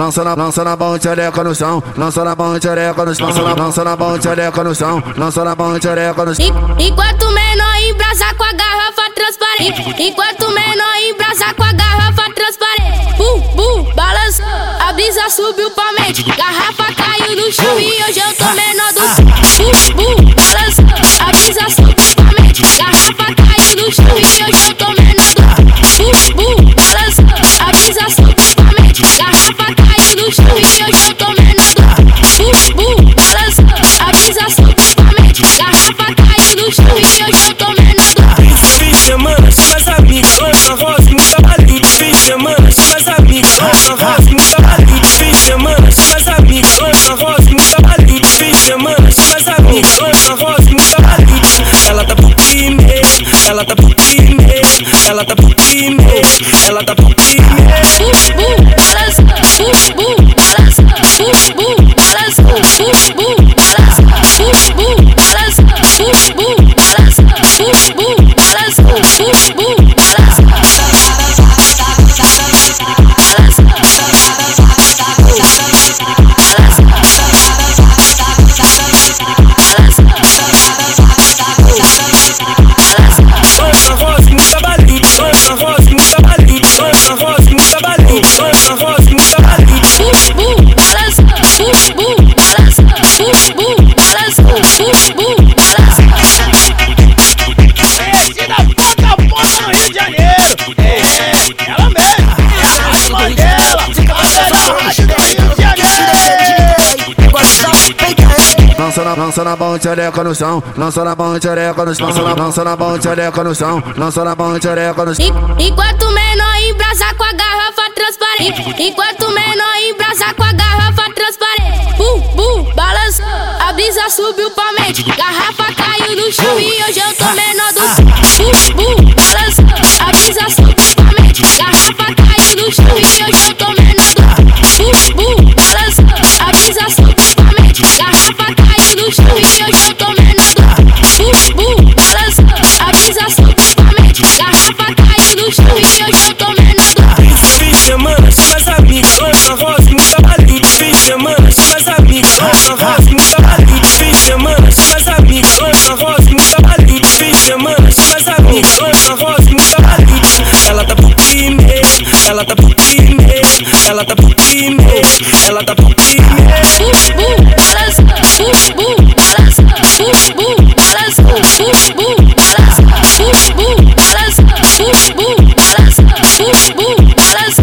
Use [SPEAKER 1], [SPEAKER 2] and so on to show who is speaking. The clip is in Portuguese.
[SPEAKER 1] Lança na, lança na mão, tchereca no chão. Lança na mão, tchereca no chão. Lança na, lança na mão, tchereca no chão. Lança na mão, tchereca no chão.
[SPEAKER 2] Enquanto menor embrasa com a garrafa transparente. Enquanto menor embrasa com a garrafa transparente. Bum, bum, balança. A brisa subiu pra mente. Garrafa caiu no chão e hoje eu tô Hoje eu já tô menor. Fim,
[SPEAKER 3] fim de semana, com as amigas. Ana Rosa e um. Fim de semana, com as amigas. Ana Rosa e um cavalito. Fim de semana, com amigas. Ana Rosa e um. Fim de semana, com amigas. Ana Rosa e um. Ela tá por ti. Ela tá por ti. Ela tá por ti. Ela tá por
[SPEAKER 2] ti mesmo. Uh,
[SPEAKER 3] Lança
[SPEAKER 1] na, lança na mão, tchereca no chão. Lança na mão, tchereca no chão. Lança na, mão, tchereca no chão. Lança na mão, tchereca no chão.
[SPEAKER 2] En- Enquanto menor embrasa com a garrafa transparente. Enquanto menor embrasa com a garrafa transparente. Bum, bum, balança. A brisa subiu pra mente. Garrafa caiu no chão e hoje eu tô menor
[SPEAKER 3] rosa no trabalho. Fim de semana, as amigas, lança rosa no trabalho. Ela tá por time, ela tá por time, ela tá por time, ela tá por time.
[SPEAKER 2] Bum, bum, balança. Bum, bum, balança. Bum, bum, balança. Bum, bum, balança. Bum, bum, balança. Bum, bum, balança. Bum, bum, balança.